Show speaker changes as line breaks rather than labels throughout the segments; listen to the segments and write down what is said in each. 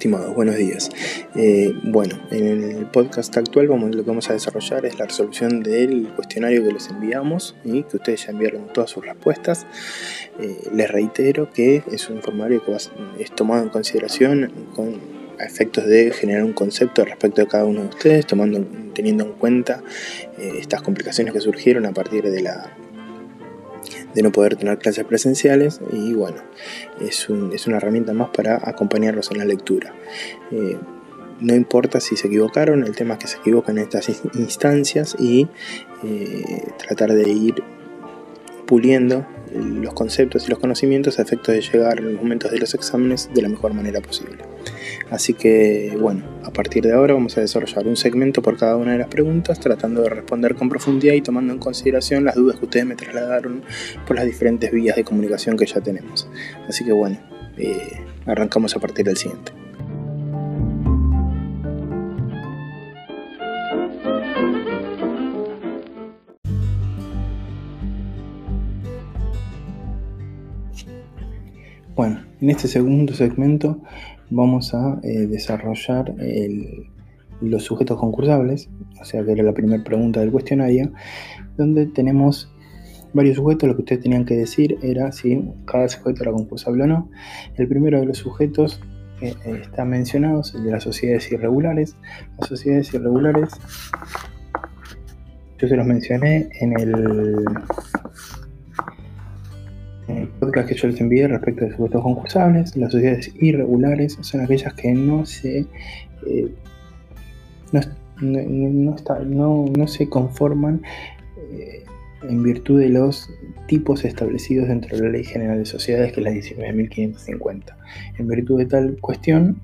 estimados, buenos días. Eh, bueno, en el podcast actual vamos, lo que vamos a desarrollar es la resolución del cuestionario que les enviamos y que ustedes ya enviaron todas sus respuestas. Eh, les reitero que es un formulario que es tomado en consideración con efectos de generar un concepto respecto de cada uno de ustedes, tomando, teniendo en cuenta eh, estas complicaciones que surgieron a partir de la de no poder tener clases presenciales y bueno, es, una herramienta más para acompañarlos en la lectura. Eh, no importa si se equivocaron, el tema es que se equivocan en estas instancias y eh, tratar de ir puliendo los conceptos y los conocimientos a efectos de llegar en los momentos de los exámenes de la mejor manera posible. Así que bueno, a partir de ahora vamos a desarrollar un segmento por cada una de las preguntas, tratando de responder con profundidad y tomando en consideración las dudas que ustedes me trasladaron por las diferentes vías de comunicación que ya tenemos. Así que bueno, eh, arrancamos a partir del siguiente. Bueno, en este segundo segmento vamos a eh, desarrollar los sujetos concursables, o sea que era la primera pregunta del cuestionario, donde tenemos varios sujetos, lo que ustedes tenían que decir era si cada sujeto era concursable o no. El primero de los sujetos que eh, está mencionado es el de las sociedades irregulares. Las sociedades irregulares, yo se los mencioné en el el podcast que yo les envié respecto de supuestos concursables, las sociedades irregulares son aquellas que no se, eh, no, se conforman eh, en virtud de los tipos establecidos dentro de la Ley General de Sociedades, que es la 19.550. En virtud de tal cuestión,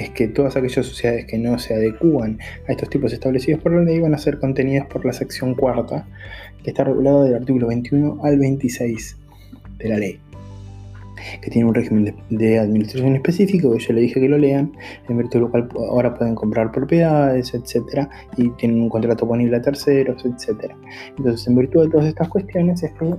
es que todas aquellas sociedades que no se adecúan a estos tipos establecidos por la ley van a ser contenidas por la sección cuarta, que está regulada del artículo 21 al 26 de la ley, que tiene un régimen de, administración específico, que yo le dije que lo lean, en virtud de lo cual ahora pueden comprar propiedades, etcétera, y tienen un contrato ponible a terceros, etcétera. Entonces, en virtud de todas estas cuestiones, es que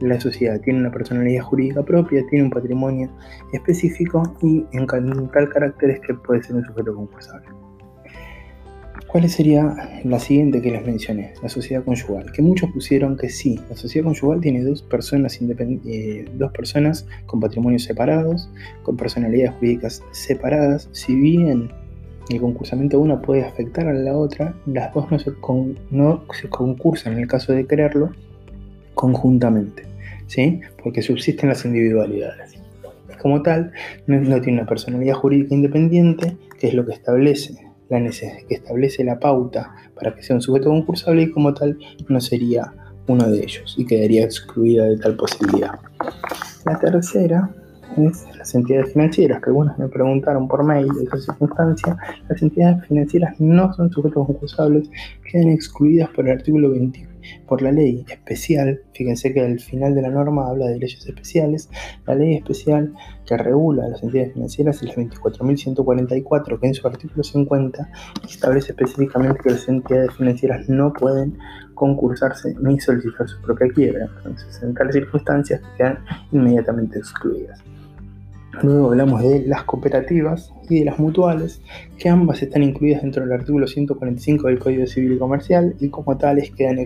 la sociedad tiene una personalidad jurídica propia, tiene un patrimonio específico y en tal carácter es que puede ser un sujeto concursable. ¿Cuál sería la siguiente que les mencioné? La sociedad conyugal. Que muchos pusieron que sí. La sociedad conyugal tiene dos personas, eh, dos personas con patrimonios separados, con personalidades jurídicas separadas. Si bien el concursamiento una puede afectar a la otra, las dos no se, no se concursan en el caso de quererlo conjuntamente. ¿sí? porque subsisten las individualidades. Como tal, no, tiene una personalidad jurídica independiente, que es lo que establece que establece la pauta para que sea un sujeto concursable y como tal no sería uno de ellos y quedaría excluida de tal posibilidad. La tercera es las entidades financieras, que algunos me preguntaron por mail de esa circunstancia. Las entidades financieras no son sujetos concursables, quedan excluidas por el artículo 21 por la ley especial, fíjense que al final de la norma habla de leyes especiales, la ley especial que regula las entidades financieras es la 24.144, que en su artículo 50 establece específicamente que las entidades financieras no pueden concursarse ni solicitar su propia quiebra, entonces en tales circunstancias quedan inmediatamente excluidas. Luego hablamos de las cooperativas y de las mutuales, que ambas están incluidas dentro del artículo 145 del Código Civil y Comercial y como tales quedan,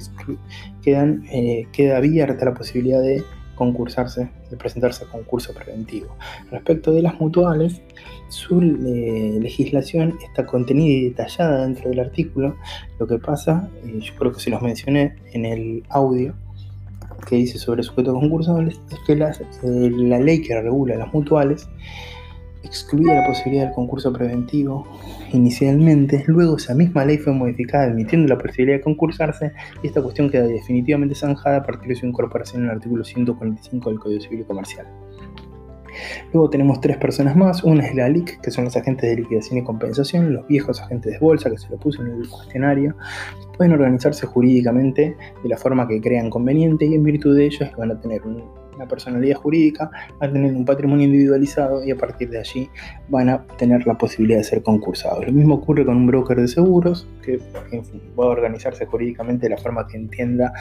quedan eh, queda abierta la posibilidad de concursarse, de presentarse a concurso preventivo. Respecto de las mutuales, su eh, legislación está contenida y detallada dentro del artículo. Lo que pasa, eh, yo creo que se los mencioné en el audio, que dice sobre sujetos concursables es que eh, la ley que regula las mutuales excluía la posibilidad del concurso preventivo inicialmente, luego esa misma ley fue modificada admitiendo la posibilidad de concursarse y esta cuestión queda definitivamente zanjada a partir de su incorporación en el artículo 145 del Código Civil y Comercial. Luego tenemos tres personas más. Una es la LIC, que son los agentes de liquidación y compensación, los viejos agentes de bolsa que se lo puso en el cuestionario. Pueden organizarse jurídicamente de la forma que crean conveniente y en virtud de ello es que van a tener una personalidad jurídica, van a tener un patrimonio individualizado y a partir de allí van a tener la posibilidad de ser concursados. Lo mismo ocurre con un broker de seguros que va a organizarse jurídicamente de la forma que entienda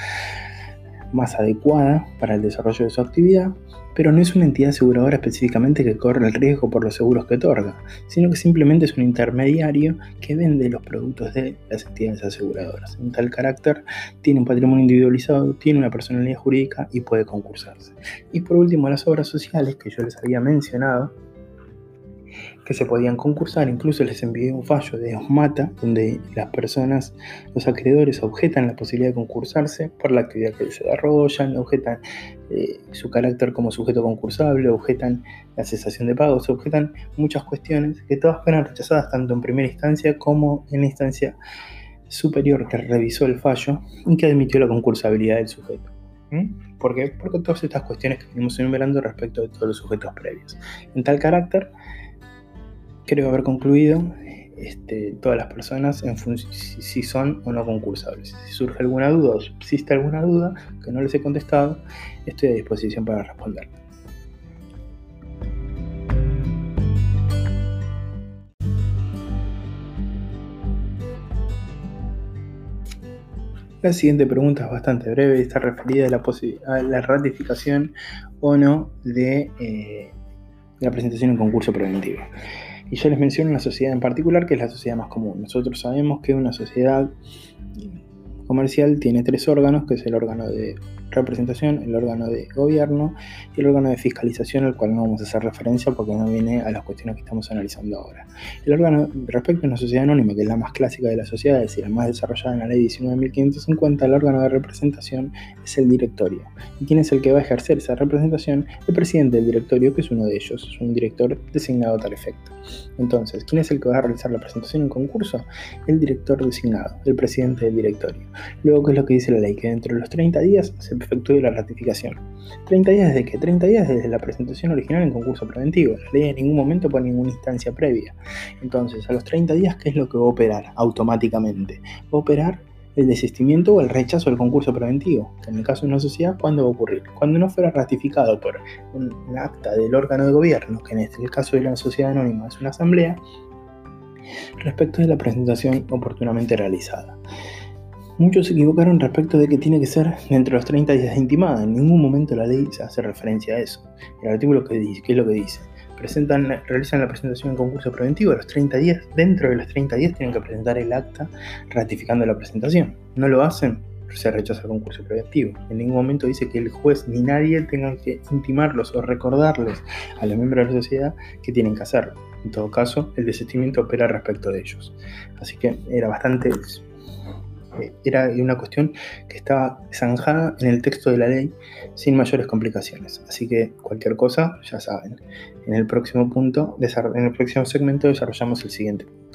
más adecuada para el desarrollo de su actividad, pero no es una entidad aseguradora específicamente que corre el riesgo por los seguros que otorga, sino que simplemente es un intermediario que vende los productos de las entidades aseguradoras. En tal carácter, tiene un patrimonio individualizado, tiene una personalidad jurídica y puede concursarse. Y por último, las obras sociales que yo les había mencionado, que se podían concursar, incluso les envié un fallo de Osmata, donde las personas, los acreedores objetan la posibilidad de concursarse por la actividad que desarrollan, objetan eh, su carácter como sujeto concursable, objetan la cesación de pagos, objetan muchas cuestiones que todas fueron rechazadas tanto en primera instancia como en la instancia superior que revisó el fallo y que admitió la concursabilidad del sujeto. ¿Por qué? Porque todas estas cuestiones que venimos enumerando respecto de todos los sujetos previos. En tal carácter, creo haber concluido este, todas las personas en si, son o no concursables. Si surge alguna duda o existe alguna duda que no les he contestado, estoy a disposición para responder. La siguiente pregunta es bastante breve y está referida a la, a la ratificación o no de eh, la presentación en concurso preventivo. Y yo les menciono una sociedad en particular que es la sociedad más común. Nosotros sabemos que una sociedad comercial tiene tres órganos, que es el órgano de representación, el órgano de gobierno y el órgano de fiscalización, al cual no vamos a hacer referencia porque no viene a las cuestiones que estamos analizando ahora. El órgano respecto a una sociedad anónima, que es la más clásica de las sociedades y la más desarrollada en la ley 19.550, el órgano de representación es el directorio. ¿Y quién es el que va a ejercer esa representación? El presidente del directorio, que es uno de ellos, es un director designado a tal efecto. Entonces, ¿quién es el que va a realizar la presentación en concurso? El director designado, el presidente del directorio. Luego, ¿qué es lo que dice la ley? Que dentro de los 30 días se efectúe la ratificación. ¿30 días desde qué? 30 días desde la presentación original en concurso preventivo. La ley en ningún momento pone ninguna instancia previa. Entonces, a los 30 días, ¿qué es lo que va a operar automáticamente? Va a operar el desistimiento o el rechazo del concurso preventivo, que en el caso de una sociedad, ¿cuándo va a ocurrir? Cuando no fuera ratificado por un, acta del órgano de gobierno, que en este caso de la sociedad anónima es una asamblea, respecto de la presentación oportunamente realizada. Muchos se equivocaron respecto de que tiene que ser dentro de los 30 días de intimada. En ningún momento la ley se hace referencia a eso. El artículo que dice, ¿qué es lo que dice? Presentan, realizan la presentación en concurso preventivo a los 30 días. Dentro de los 30 días tienen que presentar el acta ratificando la presentación. No lo hacen, se rechaza el concurso preventivo. En ningún momento dice que el juez ni nadie tenga que intimarlos o recordarles a los miembros de la sociedad que tienen que hacerlo. En todo caso, el desistimiento opera respecto de ellos. Así que era bastante era una cuestión que estaba zanjada en el texto de la ley sin mayores complicaciones. Así que cualquier cosa, ya saben, en el próximo punto, en el próximo segmento desarrollamos el siguiente punto.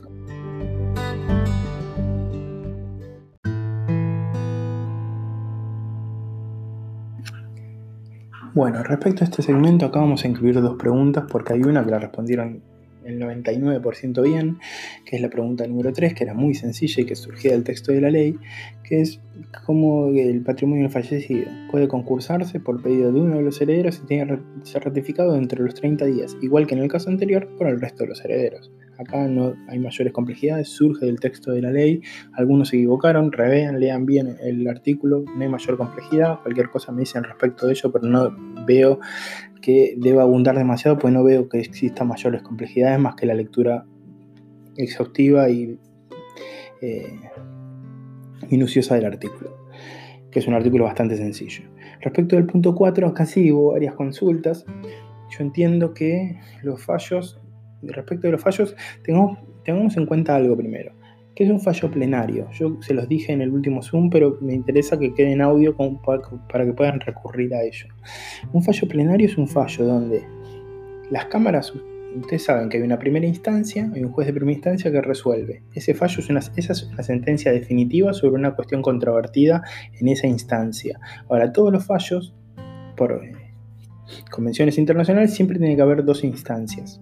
Bueno, respecto a este segmento acá vamos a incluir dos preguntas porque hay una que la respondieron el 99% bien, que es la pregunta número 3, que era muy sencilla y que surgía del texto de la ley, que es cómo el patrimonio fallecido puede concursarse por pedido de uno de los herederos y tiene que ser ratificado dentro de los 30 días, igual que en el caso anterior por el resto de los herederos. Acá no hay mayores complejidades, surge del texto de la ley, algunos se equivocaron, revean, lean bien el artículo, no hay mayor complejidad, cualquier cosa me dicen respecto de ello, pero no veo que deba abundar demasiado, pues no veo que existan mayores complejidades más que la lectura exhaustiva y eh, minuciosa del artículo, que es un artículo bastante sencillo. Respecto del punto 4, acá sí hubo varias consultas. Yo entiendo que los fallos, respecto de los fallos, tengamos en cuenta algo primero que es un fallo plenario. Yo se los dije en el último Zoom, pero me interesa que quede en audio para que puedan recurrir a ello. Un fallo plenario es un fallo donde las cámaras, ustedes saben que hay una primera instancia, hay un juez de primera instancia que resuelve. Ese fallo es una, esa es una sentencia definitiva sobre una cuestión controvertida en esa instancia. Ahora, todos los fallos, por eh, convenciones internacionales, siempre tiene que haber dos instancias.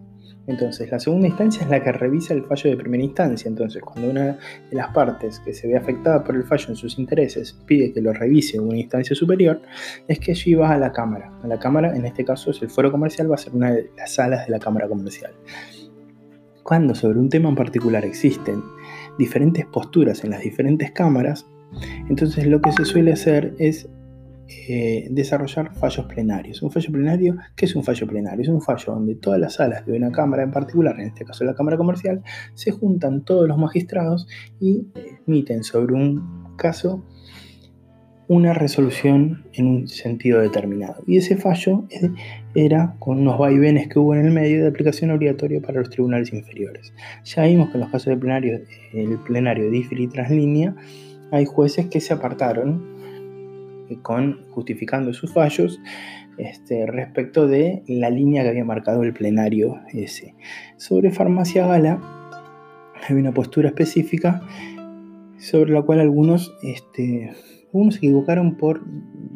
Entonces, la segunda instancia es la que revisa el fallo de primera instancia. Entonces, cuando una de las partes que se ve afectada por el fallo en sus intereses pide que lo revise una instancia superior, es que allí va a la Cámara. A la Cámara, en este caso, es el foro comercial, va a ser una de las salas de la Cámara Comercial. Cuando sobre un tema en particular existen diferentes posturas en las diferentes cámaras, entonces lo que se suele hacer es eh, desarrollar fallos plenarios. Un fallo plenario, ¿qué es un fallo plenario? Es un fallo donde todas las salas de una cámara en particular, en este caso la Cámara Comercial, se juntan todos los magistrados y emiten sobre un caso una resolución en un sentido determinado. Y ese fallo era con unos vaivenes que hubo en el medio de aplicación obligatoria para los tribunales inferiores. Ya vimos que en los casos de plenario, el plenario de y translínea, hay jueces que se apartaron con, justificando sus fallos este, respecto de la línea que había marcado el plenario ese. Sobre farmacia gala hay una postura específica sobre la cual algunos este, unos se equivocaron por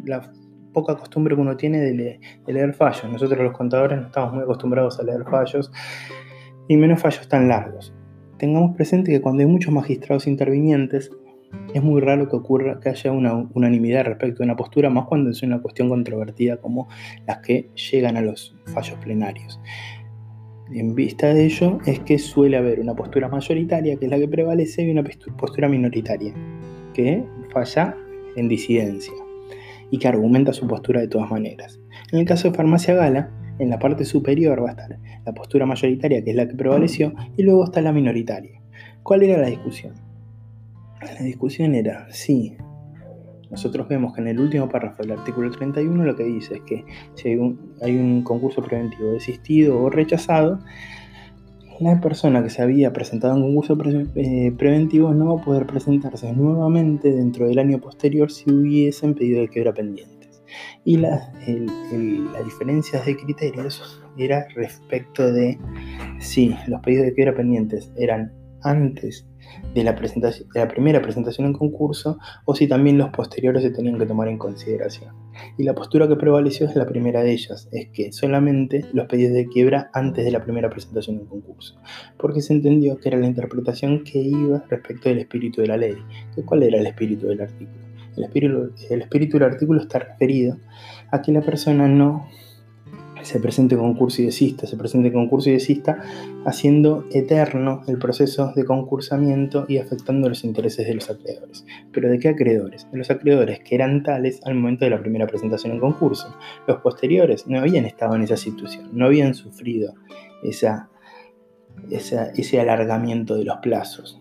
la poca costumbre que uno tiene de, leer fallos. Nosotros los contadores no estamos muy acostumbrados a leer fallos y menos fallos tan largos. Tengamos presente que cuando hay muchos magistrados intervinientes, es muy raro que ocurra que haya una unanimidad respecto a una postura, más cuando es una cuestión controvertida como las que llegan a los fallos plenarios. En vista de ello, es que suele haber una postura mayoritaria, que es la que prevalece, y una postura minoritaria, que falla en disidencia y que argumenta su postura de todas maneras. En el caso de Farmacia Gala, en la parte superior va a estar la postura mayoritaria, que es la que prevaleció, y luego está la minoritaria. ¿Cuál era la discusión? La discusión era si nosotros vemos que en el último párrafo del artículo 31 lo que dice es que si hay un, concurso preventivo desistido o rechazado, la persona que se había presentado en concurso eh, preventivo no va a poder presentarse nuevamente dentro del año posterior si hubiesen pedido de quiebra pendientes. Y las diferencias de criterios era respecto de si los pedidos de quiebra pendientes eran antes de la, primera presentación en concurso o si también los posteriores se tenían que tomar en consideración. Y la postura que prevaleció es la primera de ellas, es que solamente los pedidos de quiebra antes de la primera presentación en concurso, porque se entendió que era la interpretación que iba respecto del espíritu de la ley. ¿Cuál era el espíritu del artículo? El espíritu, el espíritu del artículo está referido a que la persona no se presente concurso y desista, se presente concurso y desista, haciendo eterno el proceso de concursamiento y afectando los intereses de los acreedores. ¿Pero de qué acreedores? De los acreedores que eran tales al momento de la primera presentación en concurso. Los posteriores no habían estado en esa situación, no habían sufrido esa ese, alargamiento de los plazos,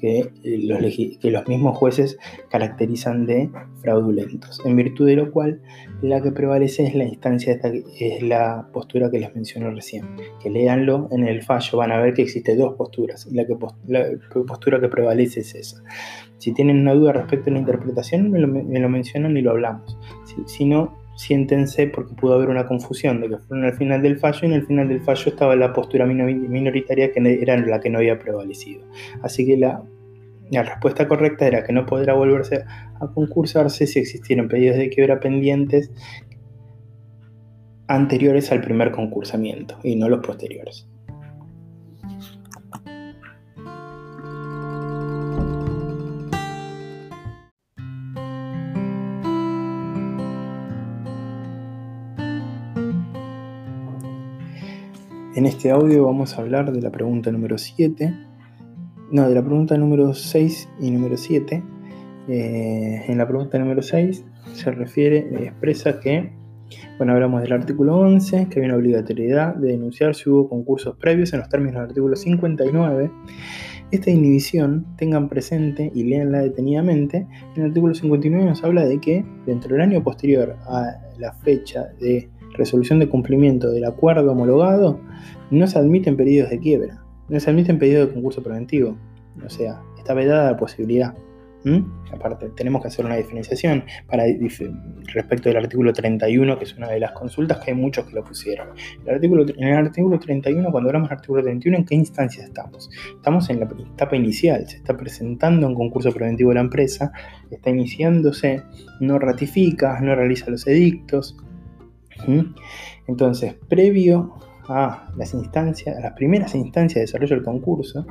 que los, que los mismos jueces caracterizan de fraudulentos, en virtud de lo cual la que prevalece es la instancia, esta, es la postura que les mencioné recién, que leanlo en el fallo, van a ver que existe dos posturas, y la, que, la postura que prevalece es esa. Si tienen una duda respecto a la interpretación, me lo, mencionan y lo hablamos. si no, siéntense porque pudo haber una confusión de que fueron al final del fallo y en el final del fallo estaba la postura minoritaria que era la que no había prevalecido. Así que la, la respuesta correcta era que no podrá volverse a concursarse si existieran pedidos de quiebra pendientes anteriores al primer concursamiento y no los posteriores. En este audio vamos a hablar de la pregunta número 7, no, de la pregunta número 6 y número 7. Eh, en la pregunta número 6 se refiere, eh, expresa que, bueno, hablamos del artículo 11, que hay una obligatoriedad de denunciar si hubo concursos previos en los términos del artículo 59. Esta inhibición tengan presente y leanla detenidamente. En el artículo 59 nos habla de que dentro del año posterior a la fecha de resolución de cumplimiento del acuerdo homologado, no se admiten pedidos de quiebra, no se admiten pedidos de concurso preventivo. O sea, está vedada la posibilidad. Aparte, tenemos que hacer una diferenciación respecto del artículo 31, que es una de las consultas que hay muchos que lo pusieron. El artículo, en el artículo 31, cuando hablamos del artículo 31, ¿en qué instancia estamos? Estamos en la etapa inicial, se está presentando un concurso preventivo de la empresa, está iniciándose, no ratifica, no realiza los edictos, entonces, previo a las instancias, a las primeras instancias de desarrollo del concurso,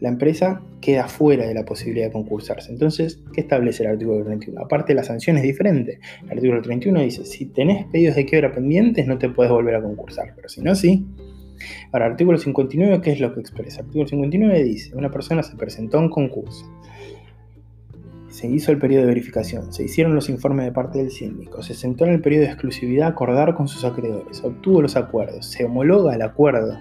la empresa queda fuera de la posibilidad de concursarse. Entonces, ¿qué establece el artículo 31? Aparte, la sanción es diferente. El artículo 31 dice, si tenés pedidos de quiebra pendientes, no te puedes volver a concursar, pero si no, sí. Ahora, artículo 59, ¿qué es lo que expresa? Artículo 59 dice, una persona se presentó a un concurso se hizo el periodo de verificación, se hicieron los informes de parte del síndico, se sentó en el periodo de exclusividad a acordar con sus acreedores, obtuvo los acuerdos, se homologa el acuerdo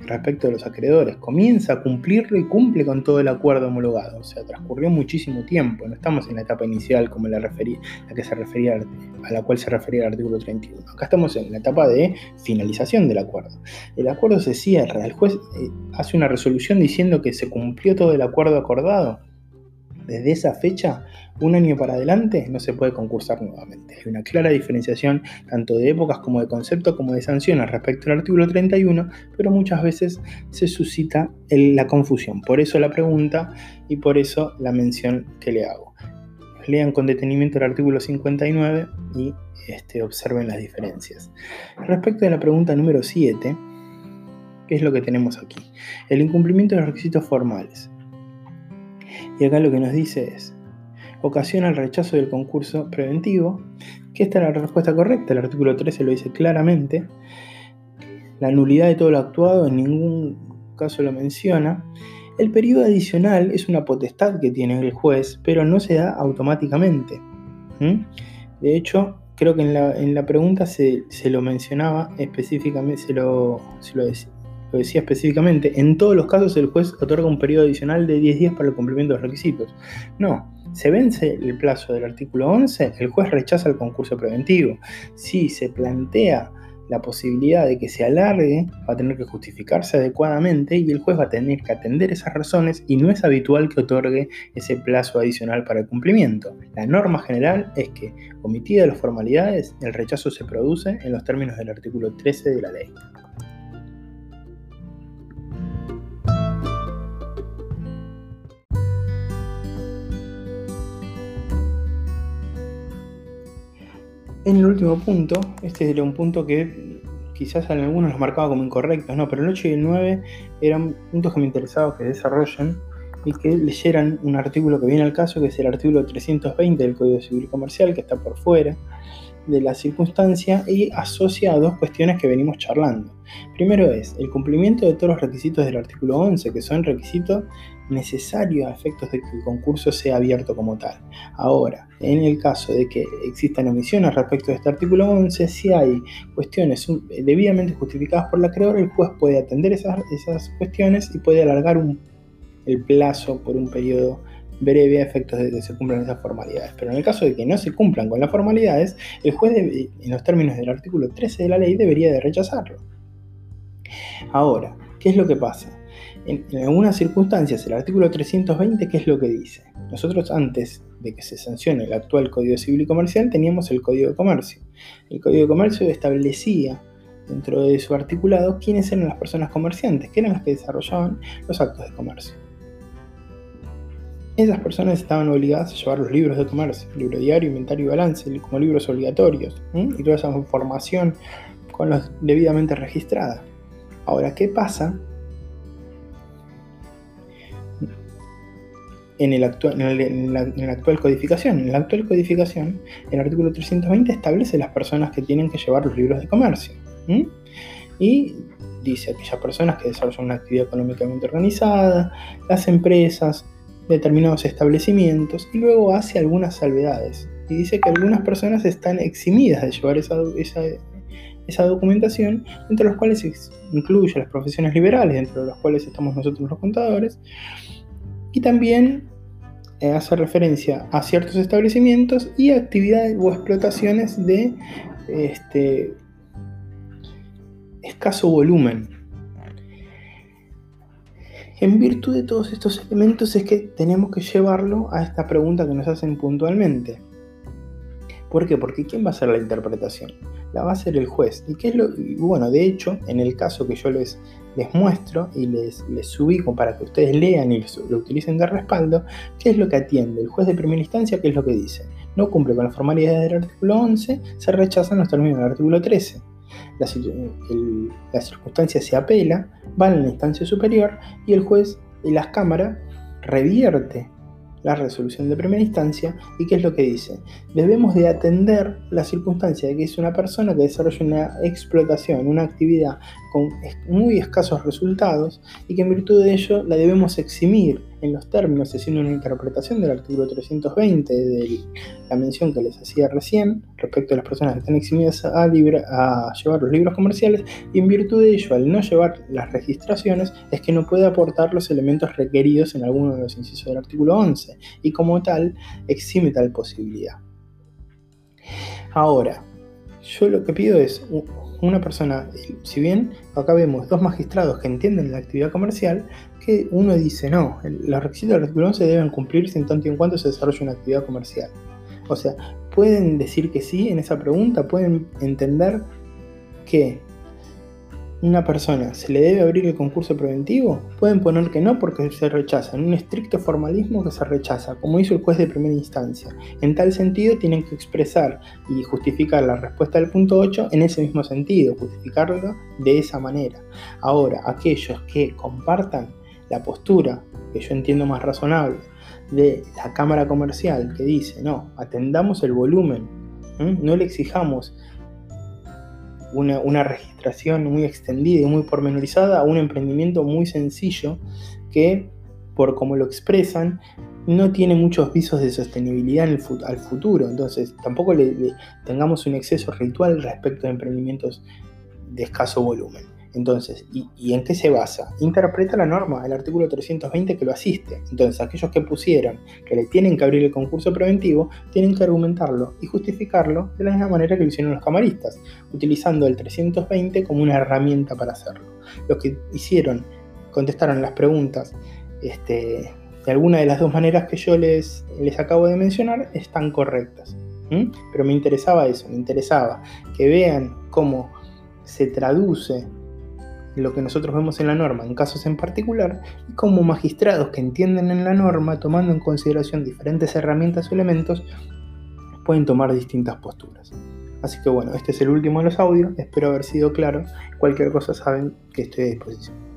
respecto de los acreedores, comienza a cumplirlo y cumple con todo el acuerdo homologado. O sea, transcurrió muchísimo tiempo, no estamos en la etapa inicial como la, la que se refería a la cual se refería el artículo 31. Acá estamos en la etapa de finalización del acuerdo. El acuerdo se cierra, el juez eh, hace una resolución diciendo que se cumplió todo el acuerdo acordado. Desde esa fecha un año para adelante no se puede concursar nuevamente. Hay una clara diferenciación tanto de épocas como de concepto como de sanciones respecto al artículo 31, pero muchas veces se suscita la confusión. Por eso la pregunta y por eso la mención que le hago. Lean con detenimiento el artículo 59 y este, observen las diferencias. Respecto a la pregunta número 7, ¿qué es lo que tenemos aquí? El incumplimiento de los requisitos formales. Y acá lo que nos dice es, ocasiona el rechazo del concurso preventivo, que esta es la respuesta correcta, el artículo 13 lo dice claramente, la nulidad de todo lo actuado en ningún caso lo menciona, el periodo adicional es una potestad que tiene el juez, pero no se da automáticamente. De hecho, creo que en la, pregunta se, lo mencionaba específicamente, se lo, lo, decía, lo decía específicamente, en todos los casos el juez otorga un periodo adicional de 10 días para el cumplimiento de los requisitos. No, se vence el plazo del artículo 11, el juez rechaza el concurso preventivo. Si se plantea la posibilidad de que se alargue, va a tener que justificarse adecuadamente y el juez va a tener que atender esas razones y no es habitual que otorgue ese plazo adicional para el cumplimiento. La norma general es que, omitidas las formalidades, el rechazo se produce en los términos del artículo 13 de la ley. En el último punto, este era un punto que quizás en algunos los marcaba como incorrectos, no, pero el 8 y el 9 eran puntos que me interesaba que desarrollen y que leyeran un artículo que viene al caso, que es el artículo 320 del Código Civil Comercial, que está por fuera de la circunstancia y asocia a dos cuestiones que venimos charlando. Primero es el cumplimiento de todos los requisitos del artículo 11, que son requisitos necesario a efectos de que el concurso sea abierto como tal. Ahora, en el caso de que existan omisiones respecto de este artículo 11, si hay cuestiones debidamente justificadas por la acreedora, el juez puede atender esas, esas cuestiones y puede alargar el plazo por un periodo breve a efectos de que se cumplan esas formalidades. Pero en el caso de que no se cumplan con las formalidades, el juez, en los términos del artículo 13 de la ley, debería de rechazarlo. Ahora, ¿qué es lo que pasa? En, algunas circunstancias, el artículo 320, ¿qué es lo que dice? Nosotros antes de que se sancione el actual Código Civil y Comercial, teníamos el Código de Comercio. El Código de Comercio establecía dentro de su articulado quiénes eran las personas comerciantes, que eran las que desarrollaban los actos de comercio. Esas personas estaban obligadas a llevar los libros de comercio, libro diario, inventario y balance, como libros obligatorios, y toda esa información con los debidamente registrada. Ahora, ¿qué pasa en, el actual, en, la, actual codificación. En la actual codificación, el artículo 320 establece las personas que tienen que llevar los libros de comercio. Y dice aquellas personas que desarrollan una actividad económicamente organizada, las empresas, determinados establecimientos, y luego hace algunas salvedades. Y dice que algunas personas están eximidas de llevar esa, esa, esa documentación, entre los cuales incluye las profesiones liberales, entre las cuales estamos nosotros los contadores, y también eh, hace referencia a ciertos establecimientos y actividades o explotaciones de este, escaso volumen. En virtud de todos estos elementos es que tenemos que llevarlo a esta pregunta que nos hacen puntualmente. ¿Por qué? Porque ¿quién va a hacer la interpretación? La va a hacer el juez. ¿Y qué es lo? bueno, de hecho, en el caso que yo les, muestro y les, les ubico para que ustedes lean y lo utilicen de respaldo, ¿qué es lo que atiende? El juez de primera instancia, ¿qué es lo que dice? No cumple con las formalidades del artículo 11, se rechazan los términos del artículo 13. La, la circunstancia se apela, va a la instancia superior y el juez y las cámaras revierte la resolución de primera instancia y qué es lo que dice. Debemos de atender la circunstancia de que es una persona que desarrolla una explotación, una actividad con muy escasos resultados y que en virtud de ello la debemos eximir en los términos, haciendo una interpretación del artículo 320 de la mención que les hacía recién respecto a las personas que están eximidas a, a llevar los libros comerciales, y en virtud de ello, al no llevar las registraciones, es que no puede aportar los elementos requeridos en alguno de los incisos del artículo 11, y como tal, exime tal posibilidad. Ahora, yo lo que pido es una persona, si bien acá vemos dos magistrados que entienden la actividad comercial, que uno dice, no, los requisitos del artículo 11 deben cumplirse en tanto y en cuanto se desarrolle una actividad comercial. O sea, pueden decir que sí en esa pregunta, pueden entender que una persona se le debe abrir el concurso preventivo, pueden poner que no porque se rechaza, en un estricto formalismo que se rechaza, como hizo el juez de primera instancia. En tal sentido, tienen que expresar y justificar la respuesta del punto 8 en ese mismo sentido, justificarlo de esa manera. Ahora, aquellos que compartan la postura, que yo entiendo más razonable, de la Cámara Comercial, que dice, no, atendamos el volumen, no le exijamos una, registración muy extendida y muy pormenorizada a un emprendimiento muy sencillo que, por como lo expresan, no tiene muchos visos de sostenibilidad en el al futuro. Entonces, tampoco le, tengamos un exceso ritual respecto de emprendimientos de escaso volumen. Entonces, ¿y, en qué se basa? Interpreta la norma, el artículo 320 que lo asiste. Entonces, aquellos que pusieron que le tienen que abrir el concurso preventivo, tienen que argumentarlo y justificarlo de la misma manera que lo hicieron los camaristas, utilizando el 320 como una herramienta para hacerlo. Los que hicieron, contestaron las preguntas este, de alguna de las dos maneras que yo les, les acabo de mencionar, están correctas. Pero me interesaba eso, me interesaba que vean cómo se traduce lo que nosotros vemos en la norma en casos en particular y como magistrados que entienden en la norma, tomando en consideración diferentes herramientas o elementos, pueden tomar distintas posturas. Así que bueno, este es el último de los audios, espero haber sido claro. Cualquier cosa saben que estoy a disposición.